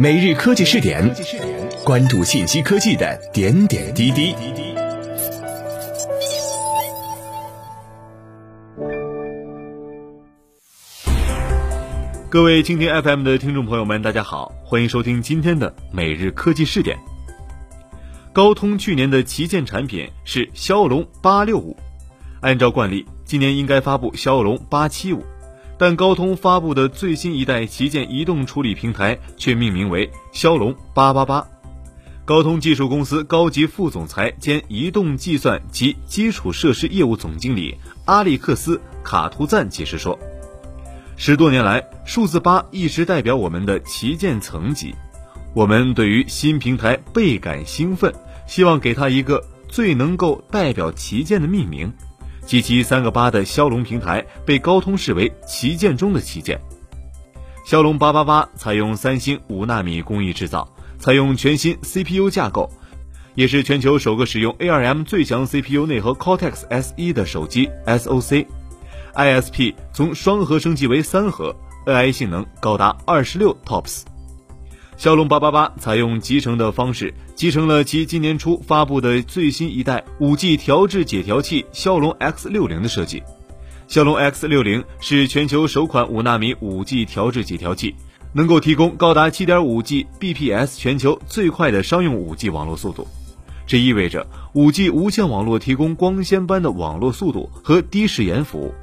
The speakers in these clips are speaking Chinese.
每日科技试点，关注信息科技的点点滴滴。各位蜻蜓 FM 的听众朋友们，大家好，欢迎收听今天的每日科技试点。高通去年的旗舰产品是骁龙八六五，按照惯例，今年应该发布骁龙八七五。但高通发布的最新一代旗舰移动处理平台却命名为骁龙八八八。高通技术公司高级副总裁兼移动计算及基础设施业务总经理阿里克斯卡图赞解释说：“十多年来，数字八一直代表我们的旗舰层级。我们对于新平台倍感兴奋，希望给它一个最能够代表旗舰的命名。”集齐三个八的骁龙平台被高通视为旗舰中的旗舰。骁龙八八八采用三星五纳米工艺制造，采用全新 CPU 架构，也是全球首个使用 ARM 最强 CPU 内核 Cortex S1 的手机 SoC。ISP 从双核升级为三核，AI 性能高达二十六 TOPS。骁龙八八八采用集成的方式，集成了其今年初发布的最新一代五 G 调制解调器骁龙 X 六零的设计。骁龙 X 六零是全球首款五纳米五 G 调制解调器，能够提供高达七点五 G bps 全球最快的商用五 G 网络速度。这意味着五 G 无线网络提供光纤般的网络速度和低时延服务。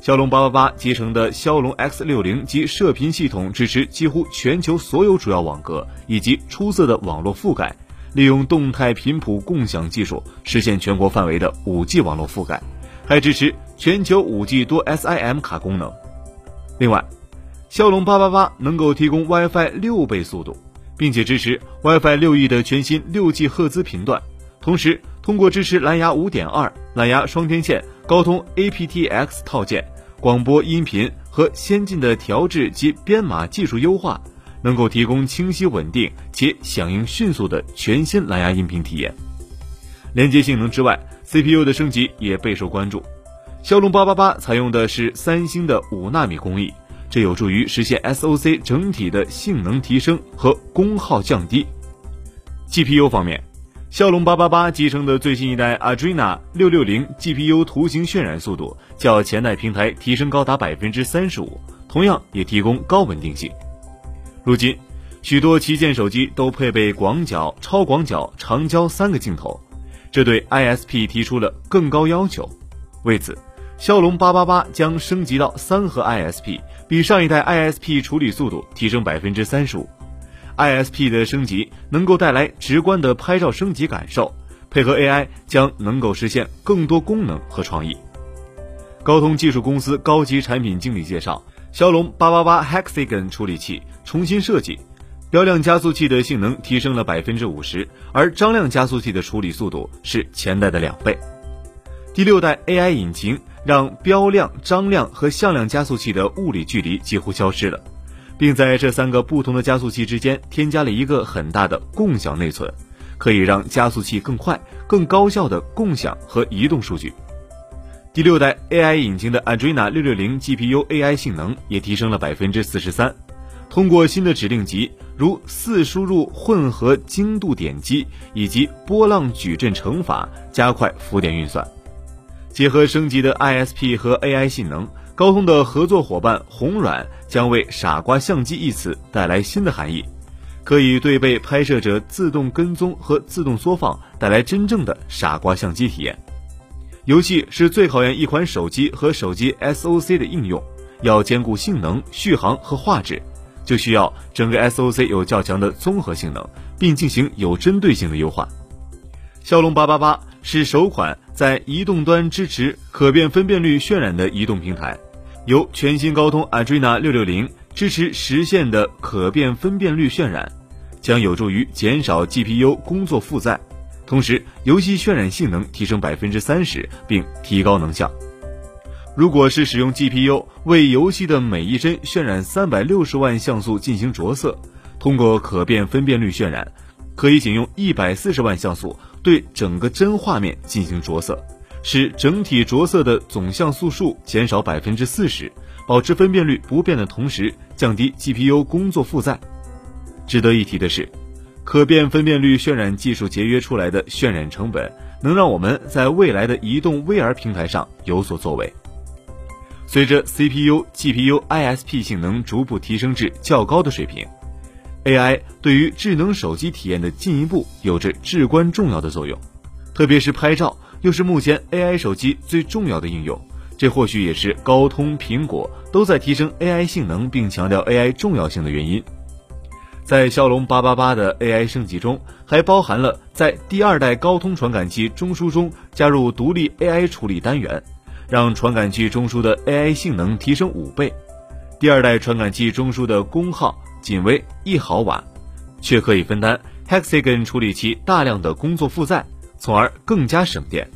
骁龙八八八集成的骁龙 X 六零及射频系统支持几乎全球所有主要网格以及出色的网络覆盖，利用动态频谱共享技术实现全国范围的五 G 网络覆盖，还支持全球五 G 多 SIM 卡功能。另外，骁龙八八八能够提供 WiFi 六倍速度，并且支持 WiFi 六 E 的全新六 G 赫兹频段，同时通过支持蓝牙五点二、蓝牙双天线。高通 aptX 套件、广播音频和先进的调制及编码技术优化，能够提供清晰稳定且响应迅速的全新蓝牙音频体验。连接性能之外，CPU 的升级也备受关注。骁龙八八八采用的是三星的五纳米工艺，这有助于实现 SoC 整体的性能提升和功耗降低。GPU 方面。骁龙八八八集成的最新一代 Adreno 六六零 GPU 图形渲染速度较前代平台提升高达百分之三十五，同样也提供高稳定性。如今，许多旗舰手机都配备广角、超广角、长焦三个镜头，这对 ISP 提出了更高要求。为此，骁龙八八八将升级到三核 ISP，比上一代 ISP 处理速度提升百分之三十五。ISP 的升级能够带来直观的拍照升级感受，配合 AI 将能够实现更多功能和创意。高通技术公司高级产品经理介绍，骁龙八八八 Hexagon 处理器重新设计，标量加速器的性能提升了百分之五十，而张量加速器的处理速度是前代的两倍。第六代 AI 引擎让标量、张量和向量加速器的物理距离几乎消失了。并在这三个不同的加速器之间添加了一个很大的共享内存，可以让加速器更快、更高效的共享和移动数据。第六代 AI 引擎的 Adrena 六六零 GPU AI 性能也提升了百分之四十三，通过新的指令集，如四输入混合精度点击以及波浪矩阵乘法，加快浮点运算。结合升级的 ISP 和 AI 性能。高通的合作伙伴红软将为“傻瓜相机”一词带来新的含义，可以对被拍摄者自动跟踪和自动缩放，带来真正的傻瓜相机体验。游戏是最考验一款手机和手机 SOC 的应用，要兼顾性能、续航和画质，就需要整个 SOC 有较强的综合性能，并进行有针对性的优化。骁龙八八八是首款在移动端支持可变分辨率渲染的移动平台。由全新高通 Adreno 六六零支持实现的可变分辨率渲染，将有助于减少 GPU 工作负载，同时游戏渲染性能提升百分之三十，并提高能效。如果是使用 GPU 为游戏的每一帧渲染三百六十万像素进行着色，通过可变分辨率渲染，可以仅用一百四十万像素对整个帧画面进行着色。使整体着色的总像素数减少百分之四十，保持分辨率不变的同时，降低 GPU 工作负载。值得一提的是，可变分辨率渲染技术节约出来的渲染成本，能让我们在未来的移动 VR 平台上有所作为。随着 CPU、GPU、ISP 性能逐步提升至较高的水平，AI 对于智能手机体验的进一步有着至关重要的作用。特别是拍照，又是目前 AI 手机最重要的应用。这或许也是高通、苹果都在提升 AI 性能并强调 AI 重要性的原因。在骁龙八八八的 AI 升级中，还包含了在第二代高通传感器中枢中加入独立 AI 处理单元。让传感器中枢的 AI 性能提升五倍，第二代传感器中枢的功耗仅为一毫瓦，却可以分担 Hexagon 处理器大量的工作负载，从而更加省电。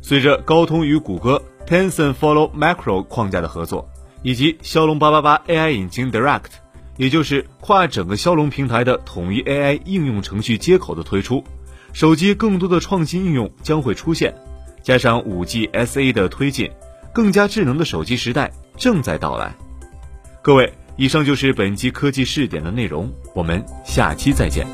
随着高通与谷歌 Tensor Follow Macro 框架的合作，以及骁龙八八八 AI 引擎 Direct，也就是跨整个骁龙平台的统一 AI 应用程序接口的推出，手机更多的创新应用将会出现。加上五 G SA 的推进，更加智能的手机时代正在到来。各位，以上就是本期科技试点的内容，我们下期再见。